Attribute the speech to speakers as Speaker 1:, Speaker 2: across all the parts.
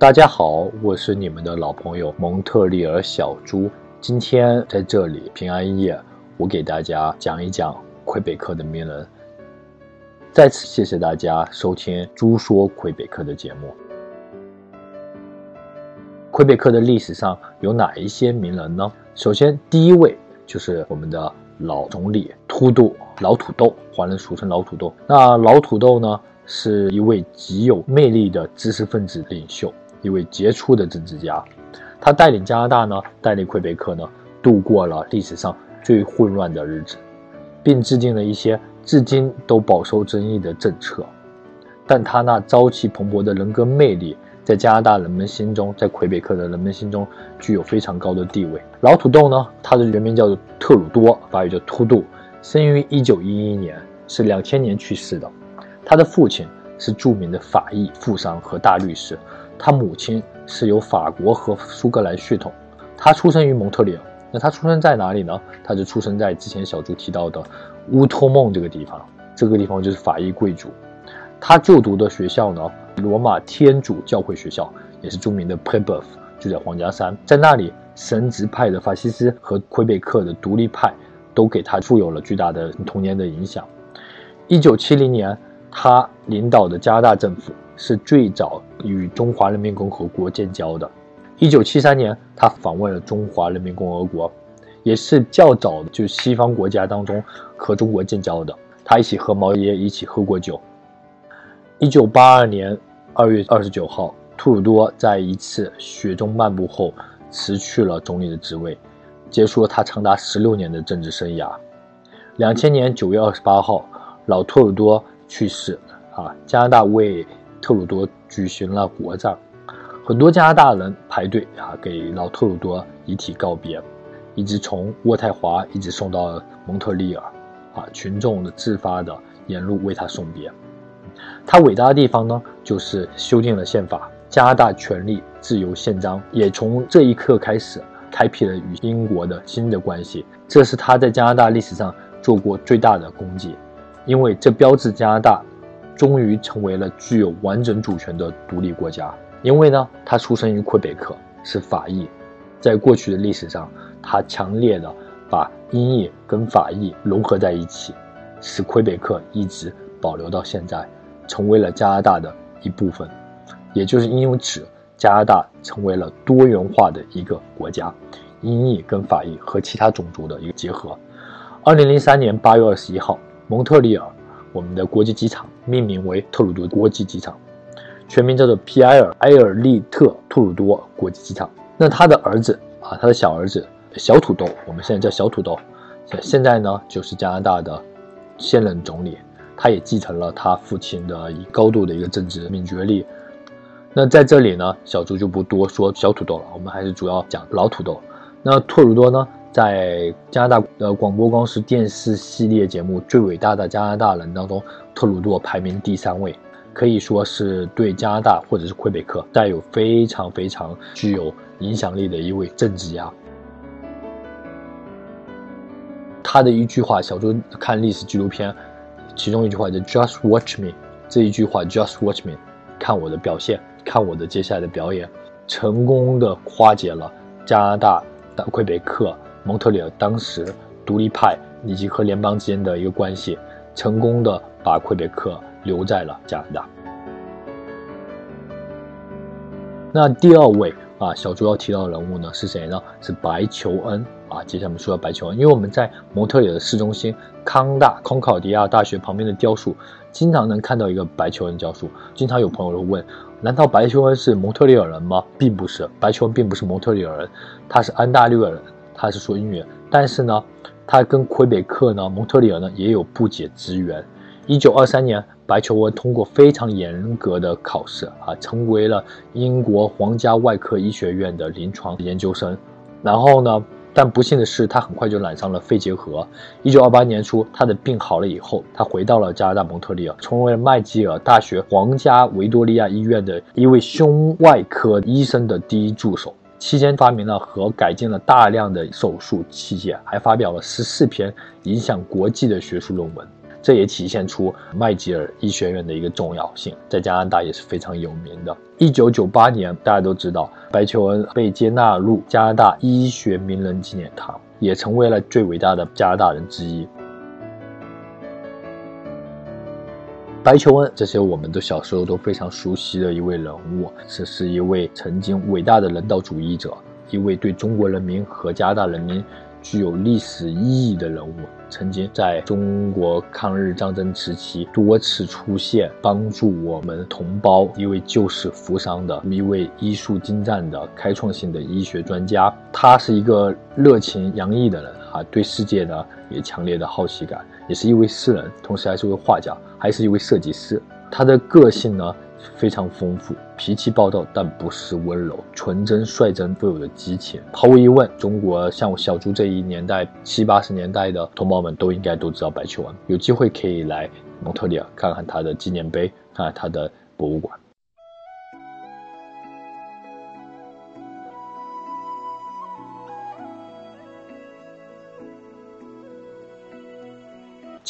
Speaker 1: 大家好，我是你们的老朋友蒙特利尔小猪。今天在这里平安夜，我给大家讲一讲魁北克的名人。再次谢谢大家收听《猪说魁北克》的节目。魁北克的历史上有哪一些名人呢？首先，第一位就是我们的老总理秃杜老土豆，华人俗称老土豆。那老土豆呢，是一位极有魅力的知识分子领袖。一位杰出的政治家，他带领加拿大呢，带领魁北克呢，度过了历史上最混乱的日子，并制定了一些至今都饱受争议的政策。但他那朝气蓬勃的人格魅力，在加拿大人们心中，在魁北克的人们心中，具有非常高的地位。老土豆呢，他的原名叫做特鲁多，法语叫突杜，生于一九一一年，是两千年去世的。他的父亲是著名的法裔富商和大律师。他母亲是由法国和苏格兰血统，他出生于蒙特利尔。那他出生在哪里呢？他就出生在之前小猪提到的乌托梦这个地方。这个地方就是法裔贵族。他就读的学校呢，罗马天主教会学校，也是著名的 p e b e f 就在皇家山。在那里，神职派的法西斯和魁北克的独立派都给他富有了巨大的童年的影响。一九七零年，他领导的加拿大政府。是最早与中华人民共和国建交的。一九七三年，他访问了中华人民共和国，也是较早的就西方国家当中和中国建交的。他一起和毛爷爷一起喝过酒。一九八二年二月二十九号，图鲁多在一次雪中漫步后辞去了总理的职位，结束了他长达十六年的政治生涯。两千年九月二十八号，老托鲁多去世。啊，加拿大为特鲁多举行了国葬，很多加拿大人排队啊，给老特鲁多遗体告别，一直从渥太华一直送到蒙特利尔，啊，群众的自发的沿路为他送别。他伟大的地方呢，就是修订了宪法，加拿大权利自由宪章也从这一刻开始开辟了与英国的新的关系，这是他在加拿大历史上做过最大的功绩，因为这标志加拿大。终于成为了具有完整主权的独立国家。因为呢，他出生于魁北克，是法裔，在过去的历史上，他强烈的把英裔跟法裔融合在一起，使魁北克一直保留到现在，成为了加拿大的一部分。也就是因此，加拿大成为了多元化的一个国家，英裔跟法裔和其他种族的一个结合。二零零三年八月二十一号，蒙特利尔。我们的国际机场命名为特鲁多国际机场，全名叫做皮埃尔·埃尔利特·特鲁多国际机场。那他的儿子啊，他的小儿子小土豆，我们现在叫小土豆，现在呢就是加拿大的现任总理，他也继承了他父亲的一高度的一个政治敏觉力。那在这里呢，小猪就不多说小土豆了，我们还是主要讲老土豆。那特鲁多呢？在加拿大的广播公司电视系列节目《最伟大的加拿大人》当中，特鲁多排名第三位，可以说是对加拿大或者是魁北克带有非常非常具有影响力的一位政治家。他的一句话，小周看历史纪录片，其中一句话叫 “Just watch me”，这一句话 “Just watch me”，看我的表现，看我的接下来的表演，成功的化解了加拿大的魁北克。蒙特利尔当时独立派以及和联邦之间的一个关系，成功的把魁北克留在了加拿大。那第二位啊，小猪要提到的人物呢是谁呢？是白求恩啊。接下来我们说到白求恩，因为我们在蒙特利尔的市中心康大康考迪亚大学旁边的雕塑，经常能看到一个白求恩雕塑。经常有朋友会问：难道白求恩是蒙特利尔人吗？并不是，白求恩并不是蒙特利尔人，他是安大略人。他是说英语，但是呢，他跟魁北克呢、蒙特利尔呢也有不解之缘。一九二三年，白求恩通过非常严格的考试啊，成为了英国皇家外科医学院的临床研究生。然后呢，但不幸的是，他很快就染上了肺结核。一九二八年初，他的病好了以后，他回到了加拿大蒙特利尔，成为了麦吉尔大学皇家维多利亚医院的一位胸外科医生的第一助手。期间发明了和改进了大量的手术器械，还发表了十四篇影响国际的学术论文。这也体现出麦吉尔医学院的一个重要性，在加拿大也是非常有名的。一九九八年，大家都知道白求恩被接纳入加拿大医学名人纪念堂，也成为了最伟大的加拿大人之一。白求恩，这些我们都小时候都非常熟悉的一位人物，这是一位曾经伟大的人道主义者，一位对中国人民和加拿大人民具有历史意义的人物。曾经在中国抗日战争时期多次出现，帮助我们同胞，一位救死扶伤的，一位医术精湛的、开创性的医学专家。他是一个热情洋溢的人啊，对世界呢也强烈的好奇感，也是一位诗人，同时还是位画家，还是一位设计师。他的个性呢？非常丰富，脾气暴躁，但不失温柔，纯真率真，富有的激情。毫无疑问，中国像小猪这一年代七八十年代的同胞们都应该都知道白求恩。有机会可以来蒙特利尔看看他的纪念碑，看看他的博物馆。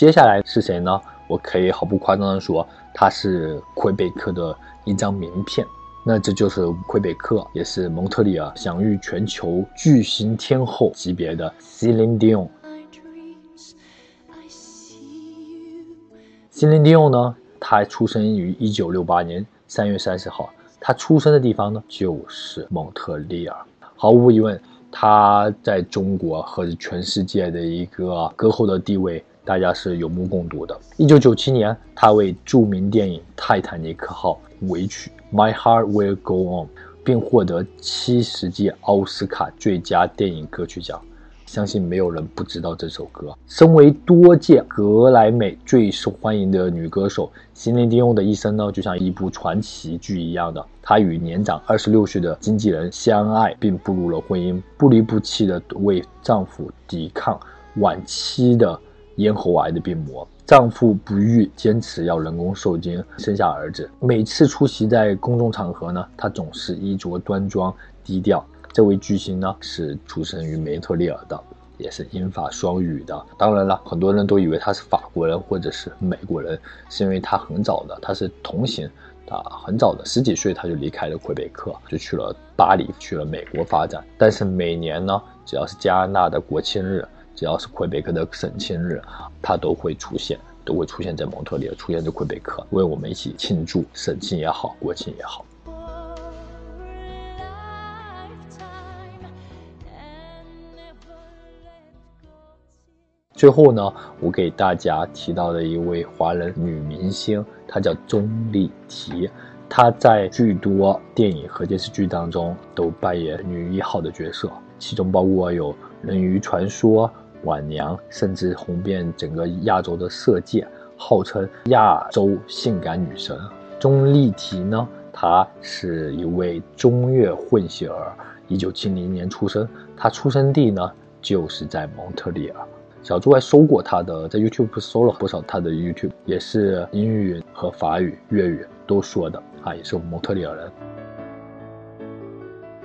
Speaker 1: 接下来是谁呢？我可以毫不夸张的说。他是魁北克的一张名片，那这就是魁北克，也是蒙特利尔享誉全球巨星天后级别的 Celine Dion。Celine Dion 呢，她出生于一九六八年三月三十号，她出生的地方呢就是蒙特利尔。毫无疑问，她在中国和全世界的一个歌后的地位。大家是有目共睹的。一九九七年，他为著名电影《泰坦尼克号》尾曲《My Heart Will Go On》，并获得七十届奥斯卡最佳电影歌曲奖。相信没有人不知道这首歌。身为多届格莱美最受欢迎的女歌手，席琳·迪翁的一生呢，就像一部传奇剧一样的。她与年长二十六岁的经纪人相爱，并步入了婚姻，不离不弃的为丈夫抵抗晚期的。咽喉癌的病魔，丈夫不育，坚持要人工受精生下儿子。每次出席在公众场合呢，她总是衣着端庄低调。这位巨星呢，是出生于梅特利尔的，也是英法双语的。当然了，很多人都以为他是法国人或者是美国人，是因为他很早的，他是同行，啊，很早的十几岁他就离开了魁北克，就去了巴黎，去了美国发展。但是每年呢，只要是加拿大的国庆日。只要是魁北克的省庆日，他都会出现，都会出现在蒙特利尔，出现在魁北克，为我们一起庆祝省庆也好，国庆也好。最后呢，我给大家提到的一位华人女明星，她叫钟丽缇，她在巨多电影和电视剧当中都扮演女一号的角色，其中包括有《人鱼传说》。晚娘甚至红遍整个亚洲的色界，号称亚洲性感女神钟丽缇呢？她是一位中越混血儿，一九七零年出生。她出生地呢就是在蒙特利尔。小猪还搜过她的，在 YouTube 搜了不少她的 YouTube，也是英语和法语、粤语都说的啊，也是蒙特利尔人。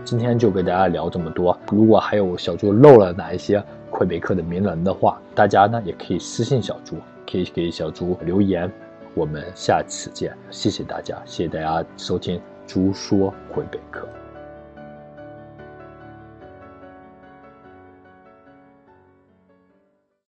Speaker 1: 今天就给大家聊这么多。如果还有小猪漏了哪一些？魁北克的名人的话，大家呢也可以私信小猪，可以给小猪留言。我们下次见，谢谢大家，谢谢大家收听《猪说魁北克》。